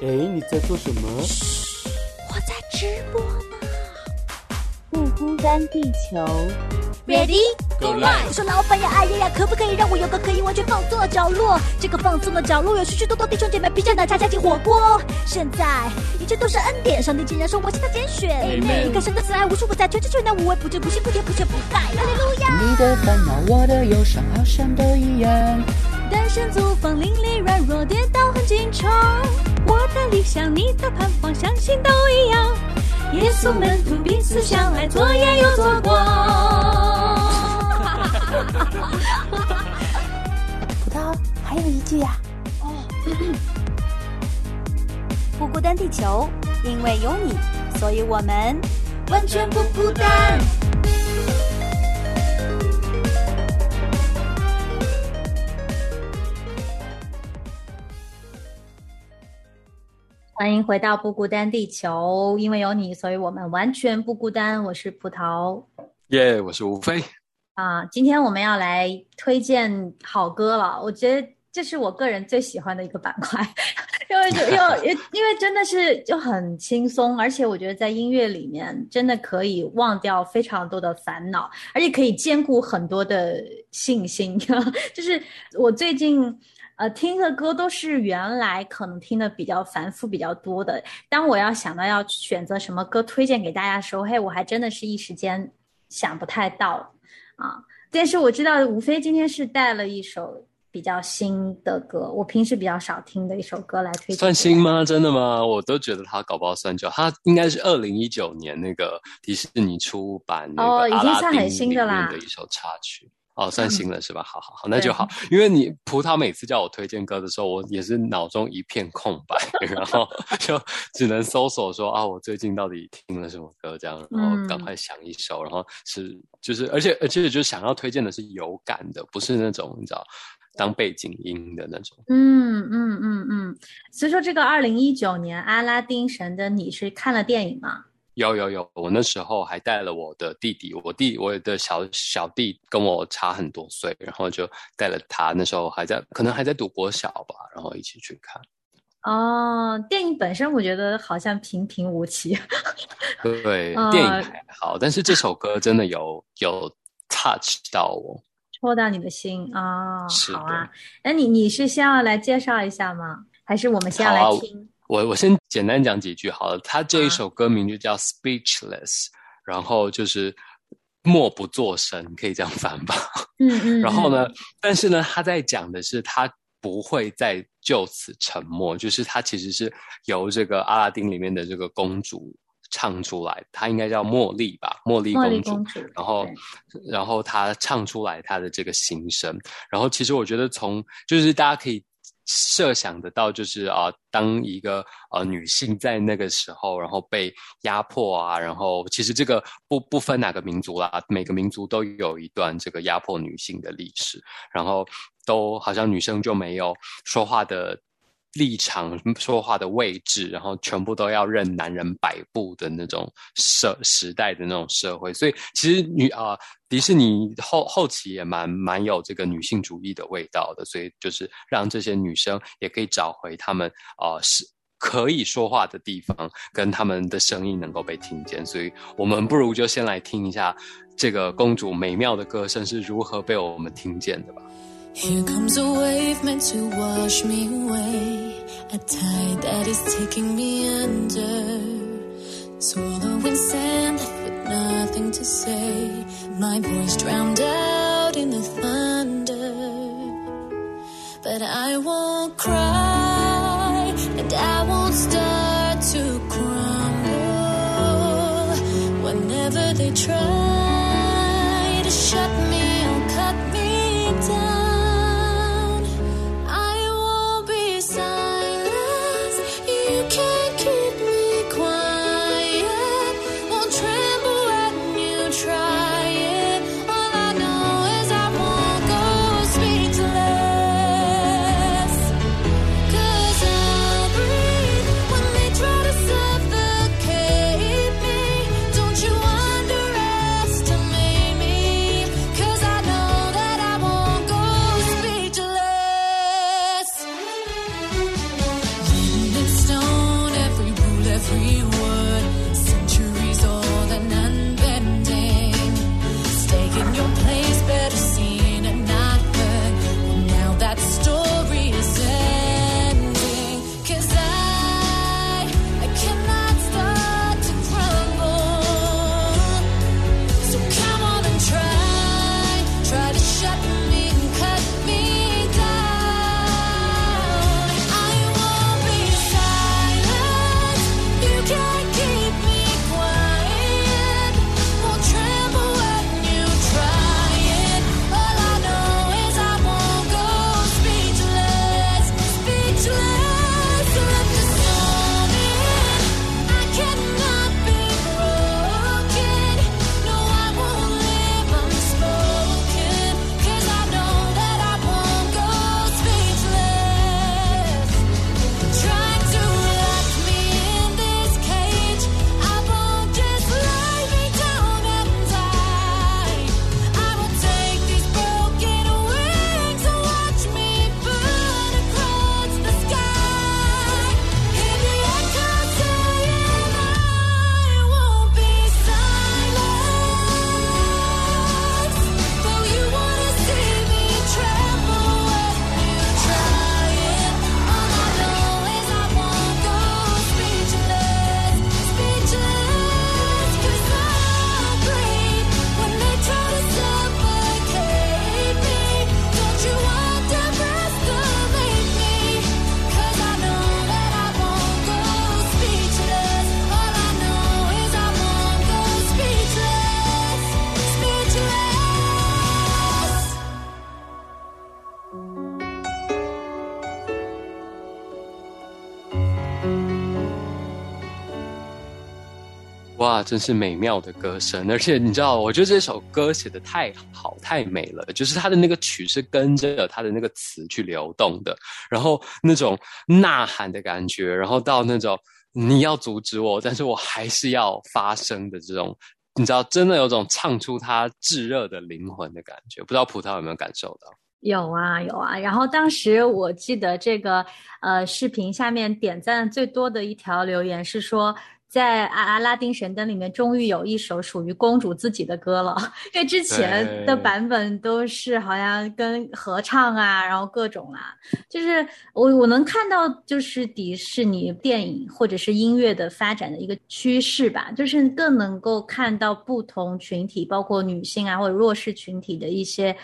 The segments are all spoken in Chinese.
哎，你在做什么？嘘我在直播呢。不孤单，地球。Ready Go live 我说老板呀，哎呀呀，可不可以让我有个可以完全放松的角落？这个放松的角落有许许多多弟兄姐妹披着奶茶加进火锅。现在一切都是恩典，上帝竟然说我是他拣选。你看神的慈爱无处不在，全知全能无微不至，不辛不甜不缺不败。哈利路亚。你的烦恼，我的忧伤，好像都一样。单身租房邻里软弱跌倒很紧张，我的理想，你的盼望，相信都一样。耶稣门徒彼此相爱，左眼又左光。葡萄还有一句呀、不孤单地球，因为有你，所以我们完全不孤单。欢迎回到不孤单地球，因为有你，所以我们完全不孤单。我是葡萄耶我是吴飞。啊，今天我们要来推荐好歌了。我觉得这是我个人最喜欢的一个板块，因为就因为因为真的是就很轻松，而且我觉得在音乐里面真的可以忘掉非常多的烦恼，而且可以兼顾很多的信心。就是我最近。呃，听的歌都是原来可能听的比较繁复、比较多的。当我要想到要选择什么歌推荐给大家的时候，嘿，我还真的是一时间想不太到啊。但是我知道吴飞今天是带了一首比较新的歌，我平时比较少听的一首歌来推荐。算新？吗？真的吗？我都觉得他搞不好算旧，他应该是二零一九年那个迪士尼出版那哦已经算很新的啦的一首插曲。哦，算新了是吧？好好好，那就好。因为你葡萄每次叫我推荐歌的时候，我也是脑中一片空白，然后 就只能搜索说啊，我最近到底听了什么歌这样，然后赶快想一首，然后是就是，而且而且就是想要推荐的是有感的，不是那种你知道当背景音的那种。嗯嗯嗯嗯。所以说，这个二零一九年阿拉丁神的你是看了电影吗？有有有，我那时候还带了我的弟弟，我弟我的小小弟跟我差很多岁，然后就带了他，那时候还在可能还在读国小吧，然后一起去看。哦，电影本身我觉得好像平平无奇。对，呃电影还好，但是这首歌真的有有 touch 到我。戳到你的心啊、是的好啊，那你你是先要来介绍一下吗？还是我们先要来听？我我先简单讲几句好了，他这一啊首歌名就叫 Speechless，然后就是默不作声，可以这样翻吧。嗯嗯。然后呢嗯？，但是呢，他在讲的是他不会再就此沉默，就是他其实是由这个阿拉丁里面的这个公主唱出来，她应该叫茉莉吧，茉莉公主。公主，然后，然后她唱出来她的这个心声。然后其实我觉得从就是大家可以设想得到，就是啊、当一个呃女性在那个时候，然后被压迫啊，然后其实这个不不分哪个民族啦，每个民族都有一段这个压迫女性的历史，然后都好像女生就没有说话的。立场、说话的位置，然后全部都要任男人摆布的那种社时代的那种社会，所以其实女啊、迪士尼后后期也蛮蛮有这个女性主义的味道的，所以就是让这些女生也可以找回她们啊、是可以说话的地方，跟她们的声音能够被听见。所以我们不如就先来听一下这个公主美妙的歌声是如何被我们听见的吧。Here comes a wavement to wash me away. A tide that is taking me under. Swallowing sand with nothing to say. My voice drowned out in the thunder. But I won't cry and I won't start to crumble. Whenever they try 真是美妙的歌声，而且你知道，我觉得这首歌写的太好、太美了，就是它的那个曲是跟着它的那个词去流动的，然后那种呐喊的感觉，然后到那种你要阻止我，但是我还是要发声的这种，你知道，真的有种唱出它炙热的灵魂的感觉。不知道葡萄有没有感受到？有啊有啊，然后当时我记得这个呃视频下面点赞最多的一条留言是说，在阿阿拉丁神灯里面终于有一首属于公主自己的歌了，因为之前的版本都是好像跟合唱啊，然后各种啊，就是我我能看到就是迪士尼电影或者是音乐的发展的一个趋势吧，就是更能够看到不同群体，包括女性啊或者弱势群体的一些。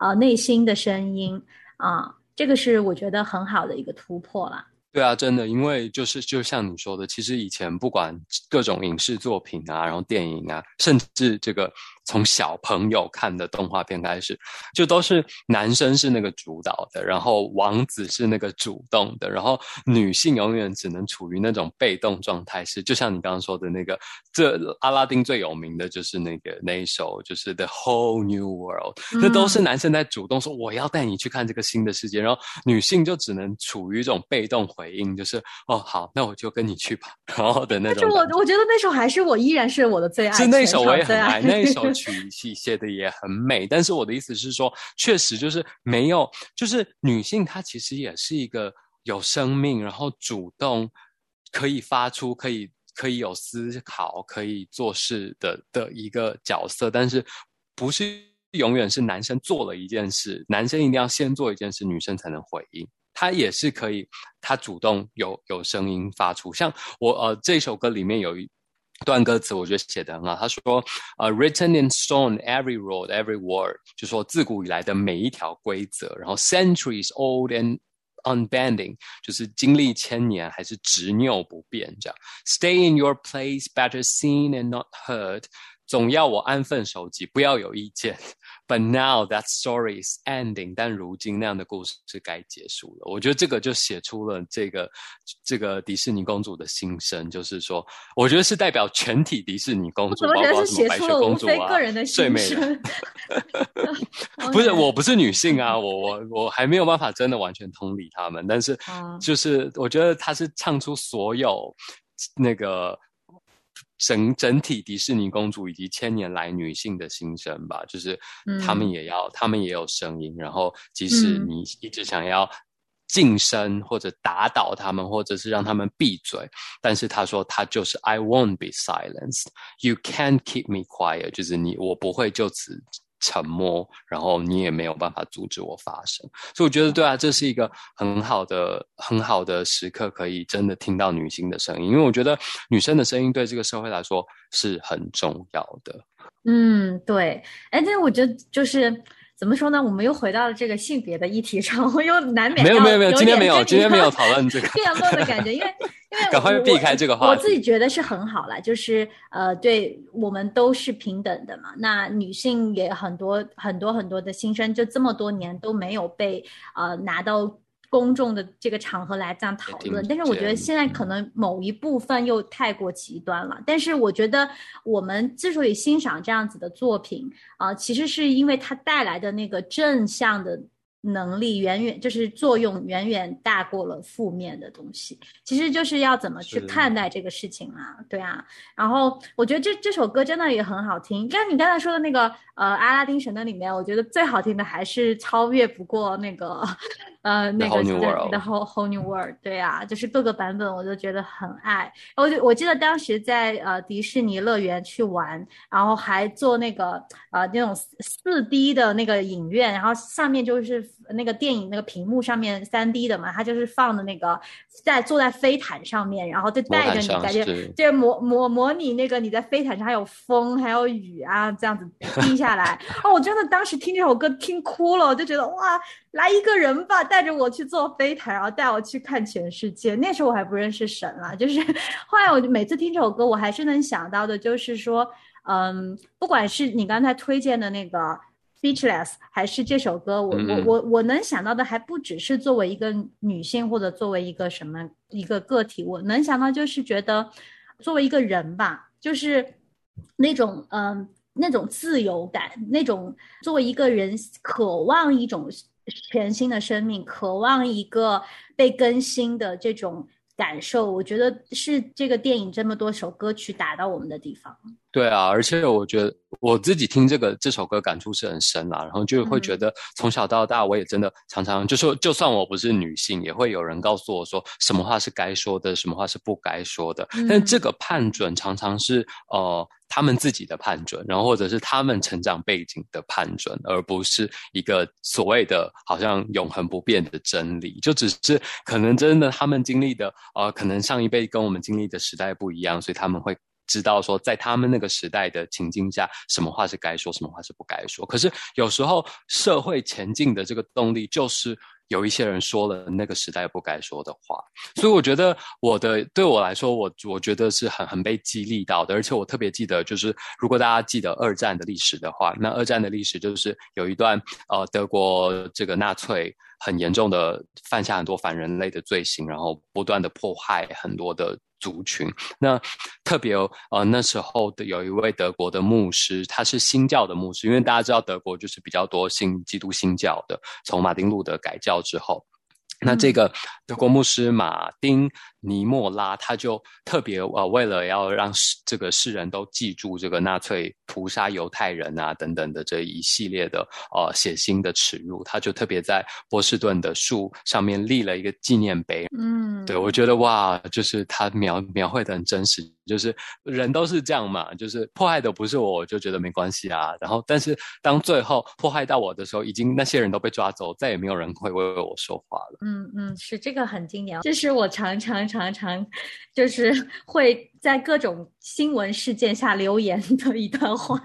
呃内心的声音啊，这个是我觉得很好的一个突破啦。对啊，真的，因为就是就像你说的，其实以前不管各种影视作品啊，然后电影啊，甚至这个从小朋友看的动画片开始，就都是男生是那个主导的，然后王子是那个主动的，然后女性永远只能处于那种被动状态。是就像你刚刚说的那个，这阿拉丁最有名的就是那个那一首，就是 The Whole New World，那都是男生在主动说我要带你去看这个新的世界，然后女性就只能处于一种被动回应，就是哦好，那我就跟你去吧，然后的那种但是我我觉得那首还是我依然是我的最爱，是那首我也很爱，那一首曲写写的也很美。但是我的意思是说，确实就是没有，就是女性她其实也是一个有生命，然后主动可以发出，可以可以有思考，可以做事的的一个角色，但是不是永远是男生做了一件事，男生一定要先做一件事，女生才能回应。他也是可以，他主动有有声音发出。像我呃这首歌里面有一段歌词，我觉得写的很好。他说：“呃、w r i t t e n in stone every road, every word，就说自古以来的每一条规则，然后 centuries old and unbending，就是经历千年还是执拗不变这样。Stay in your place, better seen and not heard。”总要我安分守己，不要有意见。But now that story is ending，但如今那样的故事是该结束了。我觉得这个就写出了这个这个迪士尼公主的心声，就是说，我觉得是代表全体迪士尼公主，包括什么白雪公主啊非个人的、睡美人。不是，我不是女性啊，我我我还没有办法真的完全同理他们，但是嗯就是我觉得她是唱出所有那个整整体迪士尼公主以及千年来女性的心声吧，就是他们嗯也要，他们也有声音，然后即使嗯你一直想要晋升或者打倒他们，或者是让他们闭嘴。但是他说他就是 I won't be silenced. You can't keep me quiet. 就是你我不会就此。沉默，然后你也没有办法阻止我发声，所以我觉得对啊，这是一个很好的、很好的时刻，可以真的听到女性的声音，因为我觉得女生的声音对这个社会来说是很重要的。嗯，对，哎，但我觉得就是。怎么说呢？我们又回到了这个性别的议题上，我又难免没有没有没有，今天没有今天没有讨论这个 辩论的感觉，因为 因为赶快避开这个话题。我自己觉得是很好了，就是呃，对我们都是平等的嘛。那女性也很多很多很多的新生，就这么多年都没有被呃拿到。公众的这个场合来这样讨论，但是我觉得现在可能某一部分又太过极端了。但是我觉得我们之所以欣赏这样子的作品啊，其实是因为它带来的那个正向的。能力远远就是作用远远大过了负面的东西，其实就是要怎么去看待这个事情啊？对啊，然后我觉得这这首歌真的也很好听。刚你刚才说的那个呃阿拉丁神灯里面，我觉得最好听的还是超越不过那个呃那个 The Whole Whole New World。对啊，就是各个版本我都觉得很爱。我就我记得当时在呃迪士尼乐园去玩，然后还做那个呃那种四 D 的那个影院，然后上面就是。那个电影那个屏幕上面三 D 的嘛，它就是放的那个在坐在飞毯上面，然后就带着你感觉，就模模模拟那个你在飞毯上还有风还有雨啊这样子 滴下来。哦，我真的当时听这首歌听哭了，我就觉得哇，来一个人吧，带着我去坐飞毯，然后带我去看全世界。那时候我还不认识神啊，就是 后来我就每次听这首歌，我还是能想到的，就是说，嗯，不管是你刚才推荐的那个。Speechless 还是这首歌，我我我我能想到的还不只是作为一个女性或者作为一个什么一个个体，我能想到就是觉得作为一个人吧，就是那种嗯那种自由感，那种作为一个人渴望一种全新的生命，渴望一个被更新的这种感受，我觉得是这个电影这么多首歌曲打到我们的地方。对啊，而且我觉得我自己听这个这首歌感触是很深啊，然后就会觉得从小到大，我也真的常常就说，就算我不是女性，也会有人告诉我说，什么话是该说的，什么话是不该说的。但这个判准常常是呃他们自己的判准，然后或者是他们成长背景的判准，而不是一个所谓的好像永恒不变的真理。就只是可能真的他们经历的呃，可能上一辈跟我们经历的时代不一样，所以他们会。知道说，在他们那个时代的情境下，什么话是该说，什么话是不该说。可是有时候社会前进的这个动力，就是有一些人说了那个时代不该说的话。所以我觉得，我的对我来说，我我觉得是很很被激励到的。而且我特别记得，就是如果大家记得二战的历史的话，那二战的历史就是有一段呃，德国这个纳粹很严重的犯下很多反人类的罪行，然后不断的迫害很多的。族群，那特别呃那时候的有一位德国的牧师，他是新教的牧师，因为大家知道德国就是比较多信基督新教的，从马丁路德改教之后，那这个德国牧师马丁。尼莫拉他就特别呃，为了要让这个世人都记住这个纳粹屠杀犹太人啊等等的这一系列的呃血腥的耻辱，他就特别在波士顿的树上面立了一个纪念碑。嗯，对我觉得哇，就是他描描绘的很真实，就是人都是这样嘛，就是迫害的不是我，我就觉得没关系啊。然后，但是当最后迫害到我的时候，已经那些人都被抓走，再也没有人会为我说话了。嗯嗯，是这个很经典，这是我常常。常常就是 会在各种新闻事件下留言的一段话，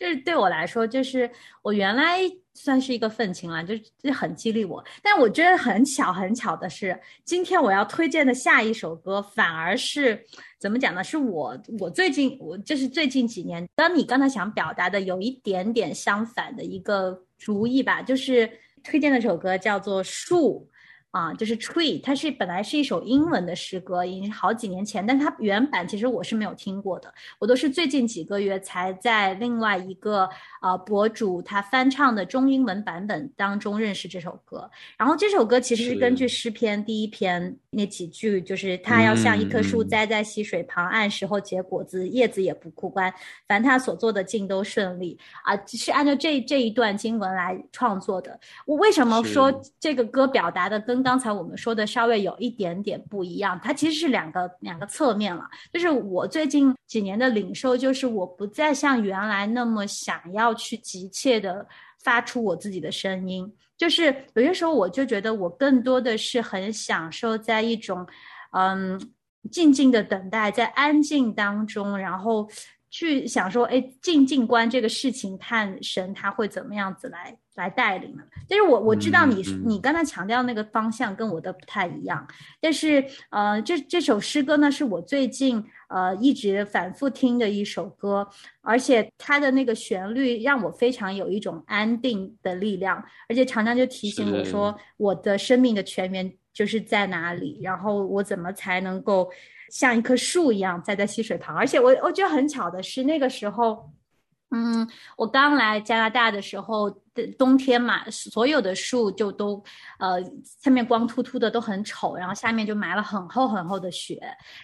就是对我来说，就是我原来算是一个愤青了，就是很激励我。但我觉得很巧，很巧的是，今天我要推荐的下一首歌，反而是怎么讲呢？是我我最近我就是最近几年，跟你刚才想表达的有一点点相反的一个主意吧，就是推荐的首歌叫做《树》。啊，就是 tree，它是本来是一首英文的诗歌，已经好几年前，但它原版其实我是没有听过的，我都是最近几个月才在另外一个呃博主他翻唱的中英文版本当中认识这首歌。然后这首歌其实是根据诗篇第一篇那几句，就是他要像一棵树栽在溪水旁，按时候结果子，叶子也不枯干，凡他所做的尽都顺利啊，是按照这这一段经文来创作的。我为什么说这个歌表达的跟刚才我们说的稍微有一点点不一样，它其实是两个两个侧面了。就是我最近几年的领受，就是我不再像原来那么想要去急切的发出我自己的声音，就是有些时候我就觉得我更多的是很享受在一种，嗯，静静的等待，在安静当中，然后。去想说，哎，静静观这个事情，看神他会怎么样子来来带领呢？但是我我知道你你刚才强调那个方向跟我的不太一样，但是呃，这这首诗歌呢，是我最近呃一直反复听的一首歌，而且它的那个旋律让我非常有一种安定的力量，而且常常就提醒我说，我的生命的泉源就是在哪里，然后我怎么才能够。像一棵树一样栽在溪水旁，而且我我觉得很巧的是，那个时候，嗯，我刚来加拿大的时候的冬天嘛，所有的树就都，呃，下面光秃秃的都很丑，然后下面就埋了很厚很厚的雪。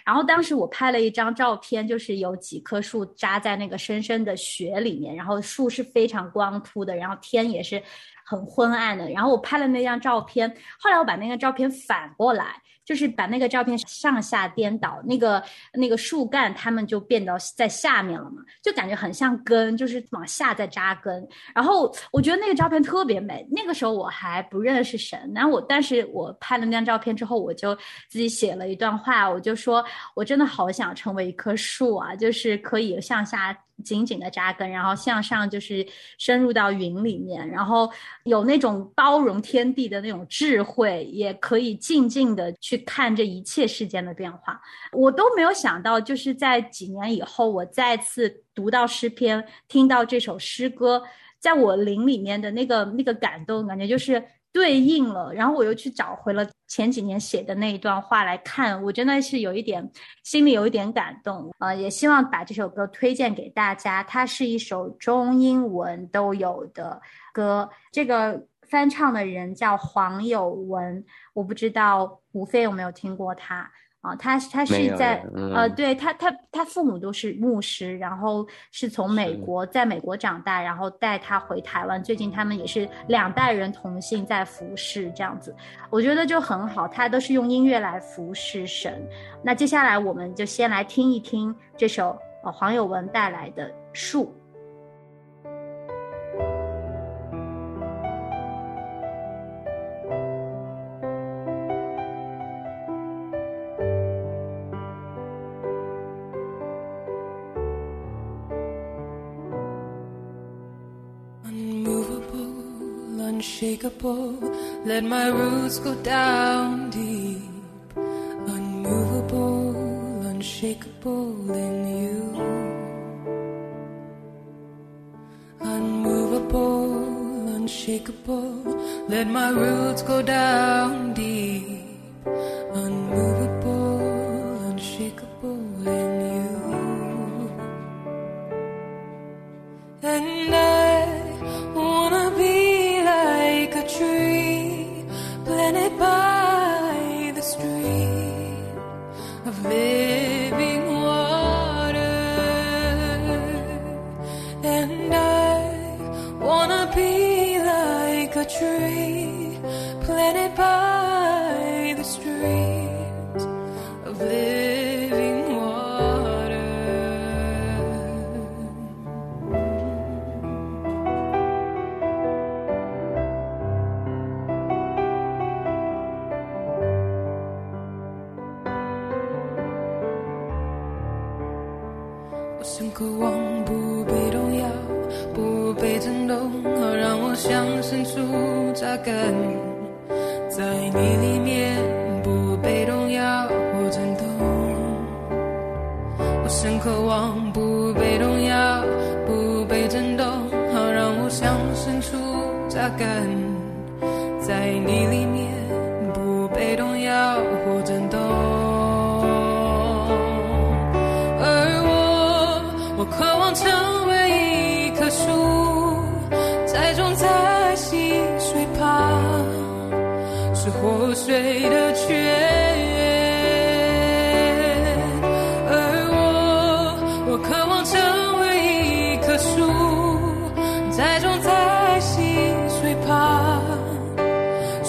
然后当时我拍了一张照片，就是有几棵树扎在那个深深的雪里面，然后树是非常光秃的，然后天也是很昏暗的。然后我拍了那张照片，后来我把那个照片反过来。就是把那个照片上下颠倒，那个那个树干它们就变到在下面了嘛，就感觉很像根，就是往下在扎根。然后我觉得那个照片特别美。那个时候我还不认识神，然后我但是我拍了那张照片之后，我就自己写了一段话，我就说我真的好想成为一棵树啊，就是可以向下。紧紧的扎根，然后向上就是深入到云里面，然后有那种包容天地的那种智慧，也可以静静的去看这一切世间的变化。我都没有想到，就是在几年以后，我再次读到诗篇，听到这首诗歌，在我灵里面的那个那个感动，感觉就是。对应了，然后我又去找回了前几年写的那一段话来看，我真的是有一点心里有一点感动呃！也希望把这首歌推荐给大家，它是一首中英文都有的歌。这个翻唱的人叫黄有文，我不知道吴非有没有听过他。啊，他他是在呃，对他他他父母都是牧师，然后是从美国在美国长大，然后带他回台湾。最近他们也是两代人同姓在服侍这样子，我觉得就很好。他都是用音乐来服侍神。那接下来我们就先来听一听这首呃黄友文带来的树。Unshakable. Let my roots go down deep, unmovable, unshakable in you. Unmovable, unshakable. Let my roots go down deep, unmovable, 我深渴望不被动摇，不被震动，好让我像深处扎根在你里面，不被动摇或震动。我深渴望不被动摇，不被震动，好让我像深处扎根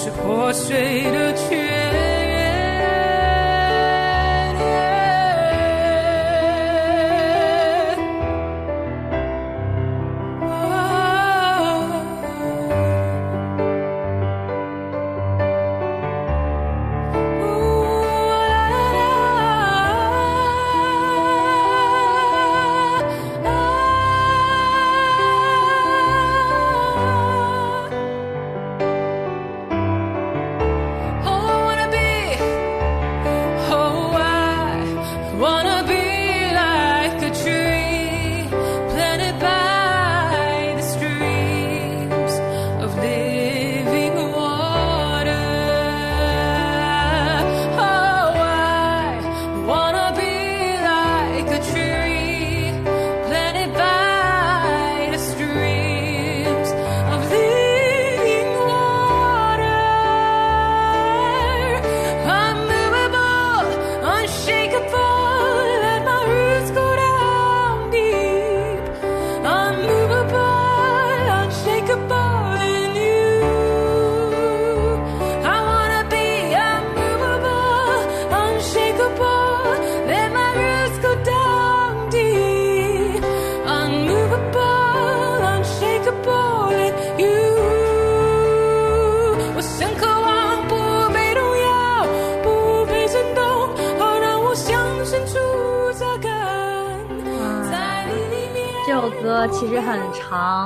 是破碎的躯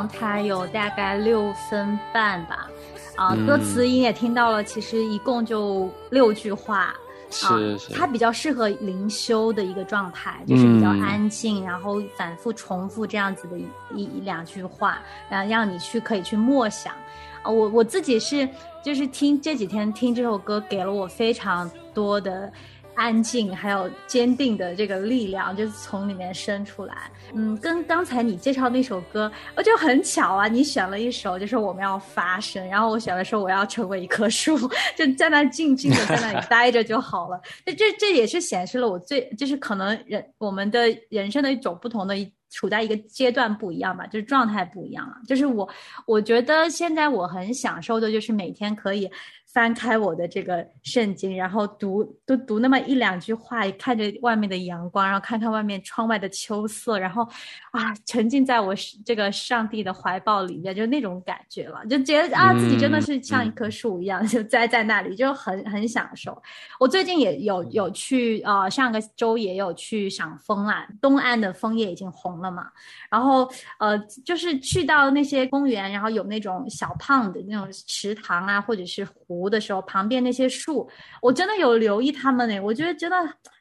长，它有大概六分半吧。啊，歌词你也听到了，其实一共就六句话。是是，它比较适合灵修的一个状态，就是比较安静，然后反复重复这样子的一一两句话，然后让你去可以去默想。啊，我我自己是就是听这几天听这首歌，给了我非常多的。安静，还有坚定的这个力量，就是从里面生出来。嗯，跟刚才你介绍那首歌，我就很巧啊，你选了一首，就是我们要发声，然后我选的时候我要成为一棵树，就在那静静的在那里待着就好了。这这这也是显示了我最，就是可能人我们的人生的一种不同的，处在一个阶段不一样吧，就是状态不一样了。就是我，我觉得现在我很享受的就是每天可以。翻开我的这个圣经，然后读读读那么一两句话，看着外面的阳光，然后看看外面窗外的秋色，然后啊，沉浸在我这个上帝的怀抱里面，就那种感觉了，就觉得啊，自己真的是像一棵树一样，就栽在那里，就很很享受。我最近也有有去呃，上个周也有去赏枫啊，东岸的枫叶已经红了嘛，然后呃，就是去到那些公园，然后有那种小胖的那种池塘啊，或者是湖。湖的时候，旁边那些树，我真的有留意他们呢。我觉得真的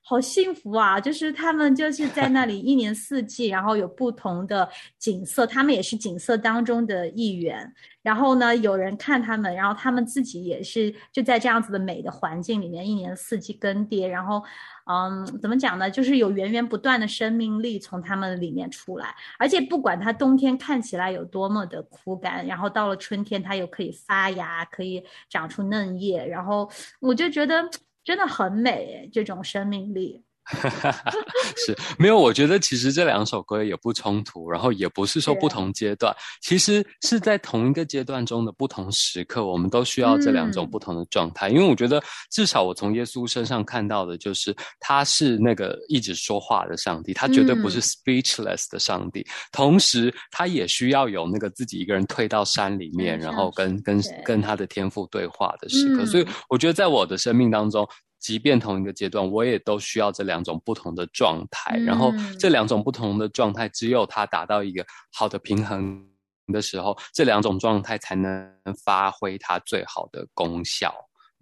好幸福啊！就是他们就是在那里一年四季，然后有不同的景色，他们也是景色当中的一员。然后呢，有人看他们，然后他们自己也是就在这样子的美的环境里面，一年四季更迭。然后。嗯，怎么讲呢？就是有源源不断的生命力从他们里面出来，而且不管它冬天看起来有多么的枯干，然后到了春天它又可以发芽，可以长出嫩叶，然后我就觉得真的很美，这种生命力。是没有，我觉得其实这两首歌也不冲突，然后也不是说不同阶段，其实是在同一个阶段中的不同时刻，我们都需要这两种不同的状态。因为我觉得，至少我从耶稣身上看到的就是，他是那个一直说话的上帝，他绝对不是 speechless 的上帝。同时，他也需要有那个自己一个人退到山里面，然后跟跟跟他的天赋对话的时刻。所以，我觉得在我的生命当中。即便同一个阶段，我也都需要这两种不同的状态。然后这两种不同的状态，只有它达到一个好的平衡的时候，这两种状态才能发挥它最好的功效，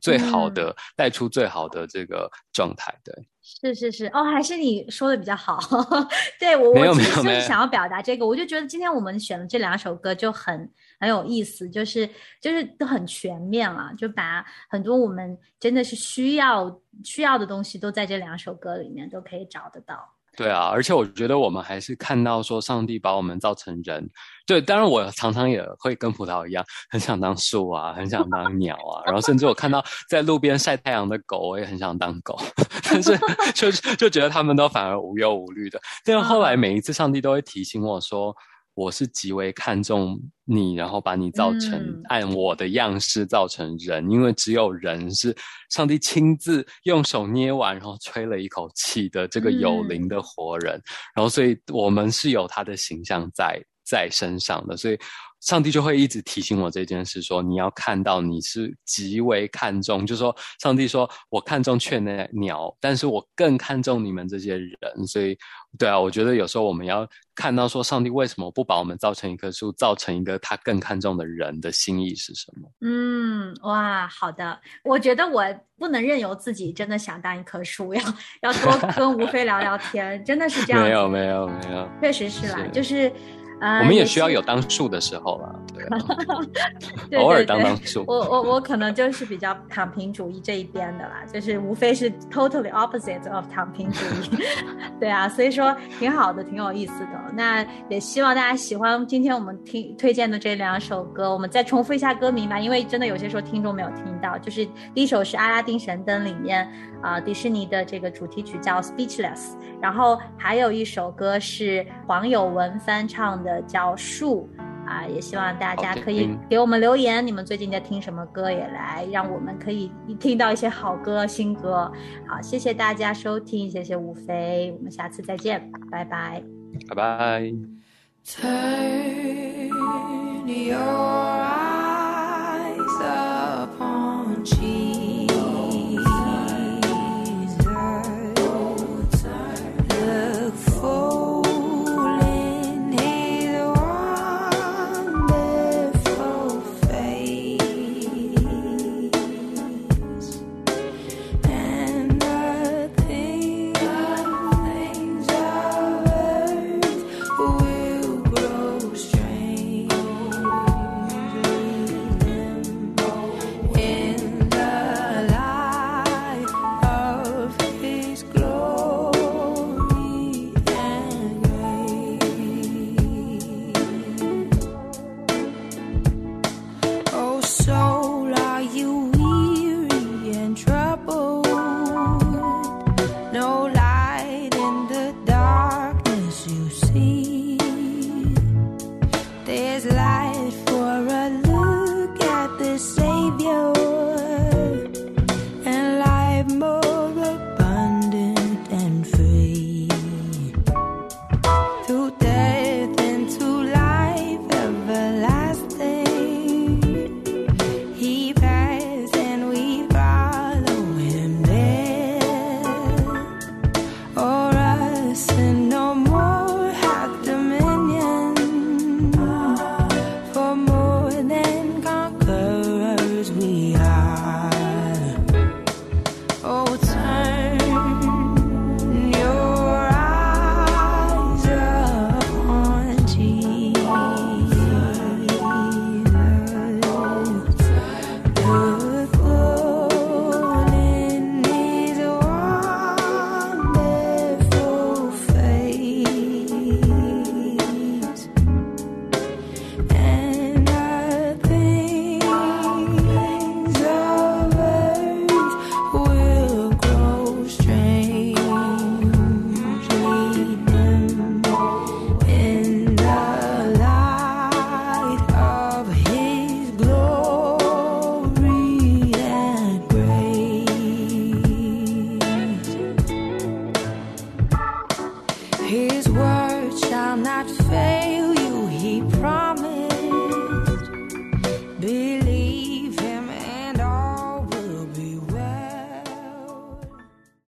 最好的带出最好的这个状态。对，是是是，哦，还是你说的比较好。对我，我就是想要表达这个，我就觉得今天我们选的这两首歌就很。很有意思，就是就是都很全面了，就把很多我们真的是需要需要的东西都在这两首歌里面都可以找得到。对啊，而且我觉得我们还是看到说上帝把我们造成人。对，当然我常常也会跟葡萄一样，很想当树啊，很想当鸟啊，然后甚至我看到在路边晒太阳的狗，我也很想当狗，但是就就觉得他们都反而无忧无虑的。但是后来每一次上帝都会提醒我说。我是极为看重你，然后把你造成按我的样式造成人，因为只有人是上帝亲自用手捏完，然后吹了一口气的这个有灵的活人，然后所以我们是有他的形象在在身上的，所以。上帝就会一直提醒我这件事，说你要看到你是极为看重，就是说，上帝说我看重雀鸟，但是我更看重你们这些人。所以，对啊，我觉得有时候我们要看到说，上帝为什么不把我们造成一棵树，造成一个他更看重的人的心意是什么？嗯，哇，好的，我觉得我不能任由自己真的想当一棵树，要要多跟吴飞聊聊天，真的是这样。没有，没有，没有，确实是啦，就是。我们也需要有当树的时候了，对，偶尔当当树。我我我可能就是比较躺平主义这一边的啦，就是无非是 totally opposite of 躺平主义。对啊，所以说挺好的，挺有意思的。那也希望大家喜欢今天我们听推荐的这两首歌。我们再重复一下歌名吧，因为真的有些时候听众没有听到。就是第一首是《阿拉丁神灯》里面啊，迪士尼的这个主题曲叫《Speechless》，然后还有一首歌是黄有文翻唱。的叫树啊，也希望大家可以给我们留言，你们最近在听什么歌，也来让我们可以听到一些好歌、新歌。好，谢谢大家收听，谢谢吴飞，我们下次再见，拜拜，拜拜。Turn your eyes upon